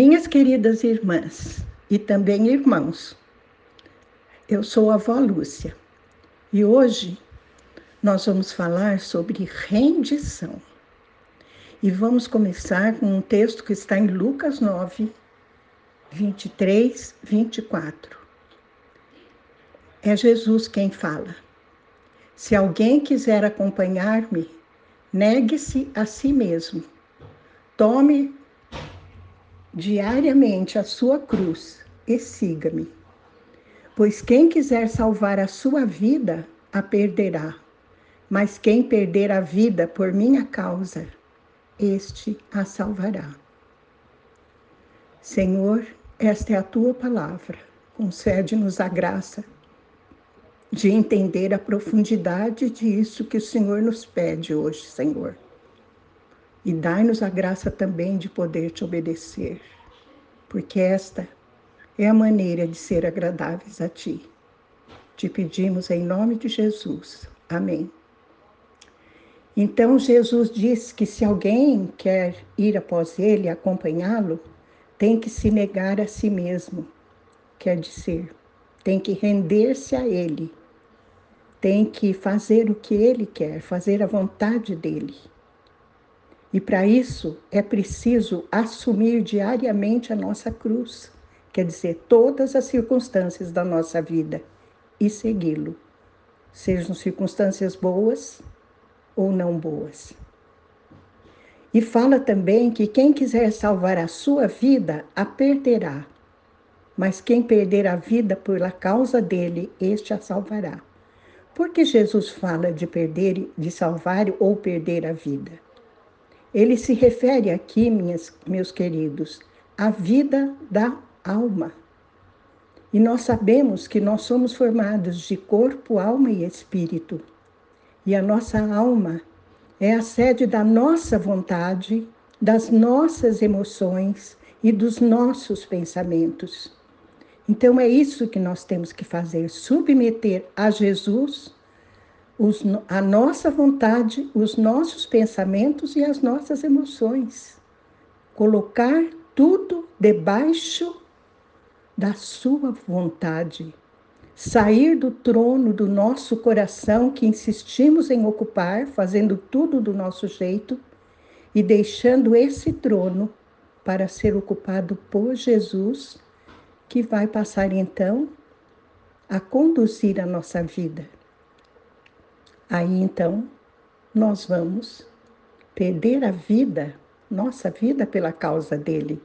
Minhas queridas irmãs e também irmãos, eu sou a avó Lúcia e hoje nós vamos falar sobre rendição. E vamos começar com um texto que está em Lucas 9, 23, 24. É Jesus quem fala. Se alguém quiser acompanhar-me, negue-se a si mesmo. Tome diariamente a sua cruz e siga-me. Pois quem quiser salvar a sua vida, a perderá. Mas quem perder a vida por minha causa, este a salvará. Senhor, esta é a tua palavra. Concede-nos a graça de entender a profundidade disso que o Senhor nos pede hoje, Senhor. E dai-nos a graça também de poder te obedecer, porque esta é a maneira de ser agradáveis a ti. Te pedimos em nome de Jesus. Amém. Então Jesus diz que se alguém quer ir após ele, acompanhá-lo, tem que se negar a si mesmo, quer dizer, tem que render-se a ele, tem que fazer o que ele quer, fazer a vontade dele. E para isso é preciso assumir diariamente a nossa cruz, quer dizer, todas as circunstâncias da nossa vida e segui-lo, sejam circunstâncias boas ou não boas. E fala também que quem quiser salvar a sua vida, a perderá. Mas quem perder a vida pela causa dele, este a salvará. Por que Jesus fala de perder, de salvar ou perder a vida? Ele se refere aqui, minhas, meus queridos, à vida da alma. E nós sabemos que nós somos formados de corpo, alma e espírito. E a nossa alma é a sede da nossa vontade, das nossas emoções e dos nossos pensamentos. Então é isso que nós temos que fazer: submeter a Jesus os, a nossa vontade, os nossos pensamentos e as nossas emoções. Colocar tudo debaixo da sua vontade sair do trono do nosso coração que insistimos em ocupar, fazendo tudo do nosso jeito e deixando esse trono para ser ocupado por Jesus, que vai passar então a conduzir a nossa vida. Aí então nós vamos perder a vida, nossa vida pela causa dele,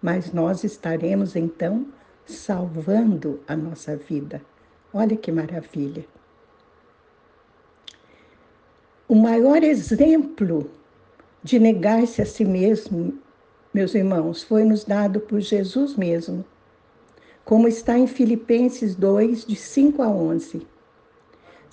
mas nós estaremos então salvando a nossa vida. Olha que maravilha. O maior exemplo de negar-se a si mesmo, meus irmãos, foi nos dado por Jesus mesmo, como está em Filipenses 2, de 5 a 11.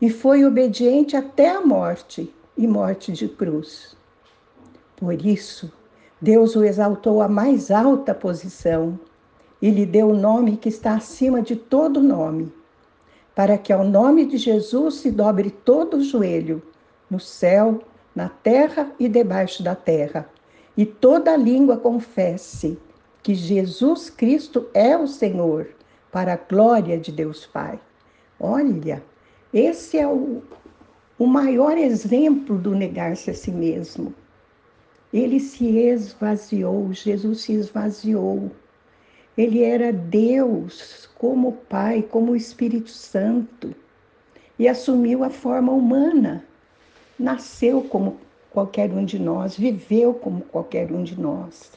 e foi obediente até a morte e morte de cruz. Por isso, Deus o exaltou à mais alta posição e lhe deu o nome que está acima de todo nome, para que ao nome de Jesus se dobre todo o joelho, no céu, na terra e debaixo da terra, e toda língua confesse que Jesus Cristo é o Senhor, para a glória de Deus Pai. Olha, esse é o, o maior exemplo do negar-se a si mesmo. Ele se esvaziou, Jesus se esvaziou ele era Deus como Pai, como Espírito Santo e assumiu a forma humana. Nasceu como qualquer um de nós, viveu como qualquer um de nós,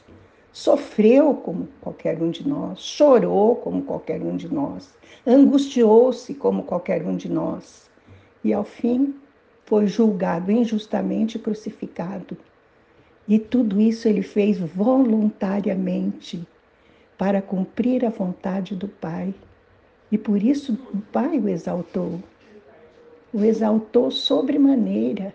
sofreu como qualquer um de nós, chorou como qualquer um de nós, angustiou-se como qualquer um de nós e ao fim foi julgado injustamente e crucificado. E tudo isso ele fez voluntariamente para cumprir a vontade do Pai. E por isso o Pai o exaltou. O exaltou sobremaneira.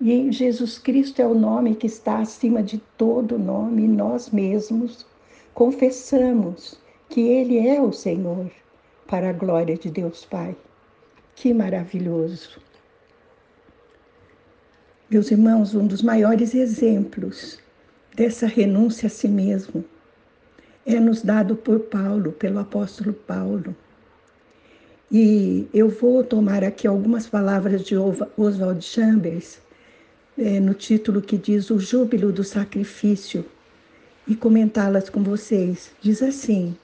E Jesus Cristo é o nome que está acima de todo nome, e nós mesmos confessamos que Ele é o Senhor, para a glória de Deus Pai. Que maravilhoso! Meus irmãos, um dos maiores exemplos dessa renúncia a si mesmo é nos dado por Paulo, pelo apóstolo Paulo. E eu vou tomar aqui algumas palavras de Oswald Chambers, é, no título que diz O Júbilo do Sacrifício, e comentá-las com vocês. Diz assim: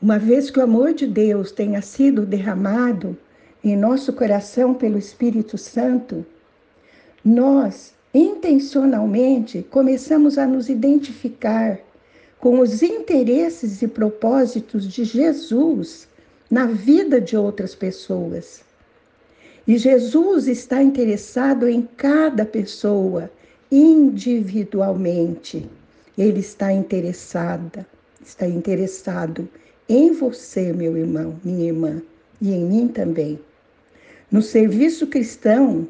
Uma vez que o amor de Deus tenha sido derramado em nosso coração pelo Espírito Santo, nós intencionalmente começamos a nos identificar com os interesses e propósitos de Jesus na vida de outras pessoas. E Jesus está interessado em cada pessoa individualmente. Ele está interessada, está interessado em você, meu irmão, minha irmã, e em mim também. No serviço cristão,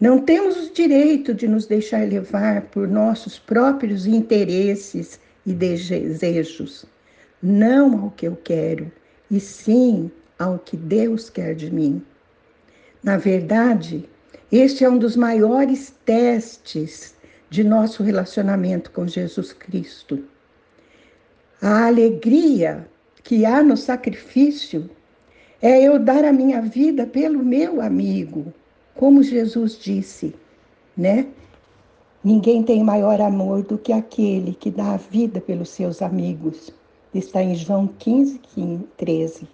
não temos o direito de nos deixar levar por nossos próprios interesses e desejos, não ao que eu quero, e sim ao que Deus quer de mim. Na verdade, este é um dos maiores testes de nosso relacionamento com Jesus Cristo. A alegria que há no sacrifício é eu dar a minha vida pelo meu amigo, como Jesus disse, né? Ninguém tem maior amor do que aquele que dá a vida pelos seus amigos. Está em João 15, 13.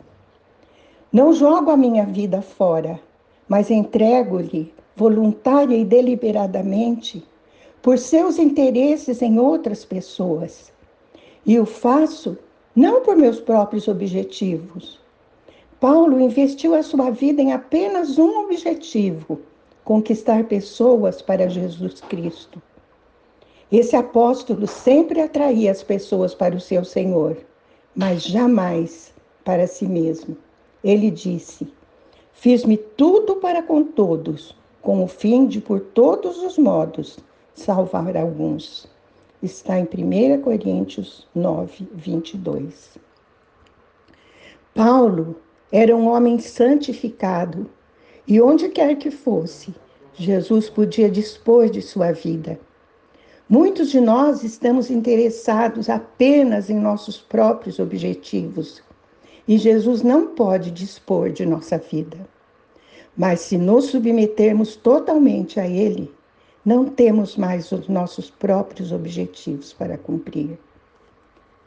Não jogo a minha vida fora, mas entrego-lhe voluntária e deliberadamente por seus interesses em outras pessoas. E o faço não por meus próprios objetivos, Paulo investiu a sua vida em apenas um objetivo: conquistar pessoas para Jesus Cristo. Esse apóstolo sempre atraía as pessoas para o seu Senhor, mas jamais para si mesmo. Ele disse: Fiz-me tudo para com todos, com o fim de, por todos os modos, salvar alguns. Está em 1 Coríntios 9, 22. Paulo era um homem santificado e onde quer que fosse, Jesus podia dispor de sua vida. Muitos de nós estamos interessados apenas em nossos próprios objetivos e Jesus não pode dispor de nossa vida. Mas se nos submetermos totalmente a Ele, não temos mais os nossos próprios objetivos para cumprir.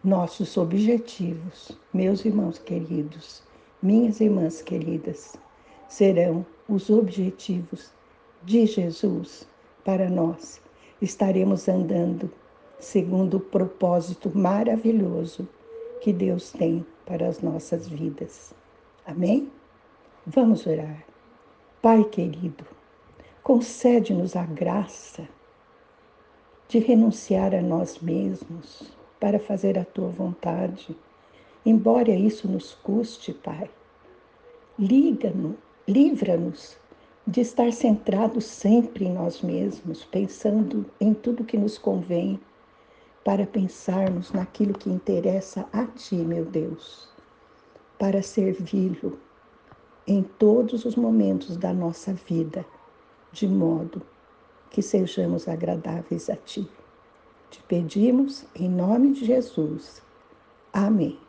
Nossos objetivos, meus irmãos queridos, minhas irmãs queridas, serão os objetivos de Jesus para nós. Estaremos andando segundo o propósito maravilhoso que Deus tem para as nossas vidas. Amém? Vamos orar. Pai querido, concede-nos a graça de renunciar a nós mesmos para fazer a tua vontade Embora isso nos custe, Pai, liga-nos, livra-nos de estar centrados sempre em nós mesmos, pensando em tudo que nos convém, para pensarmos naquilo que interessa a Ti, meu Deus, para servi-lo em todos os momentos da nossa vida, de modo que sejamos agradáveis a Ti. Te pedimos em nome de Jesus. Amém.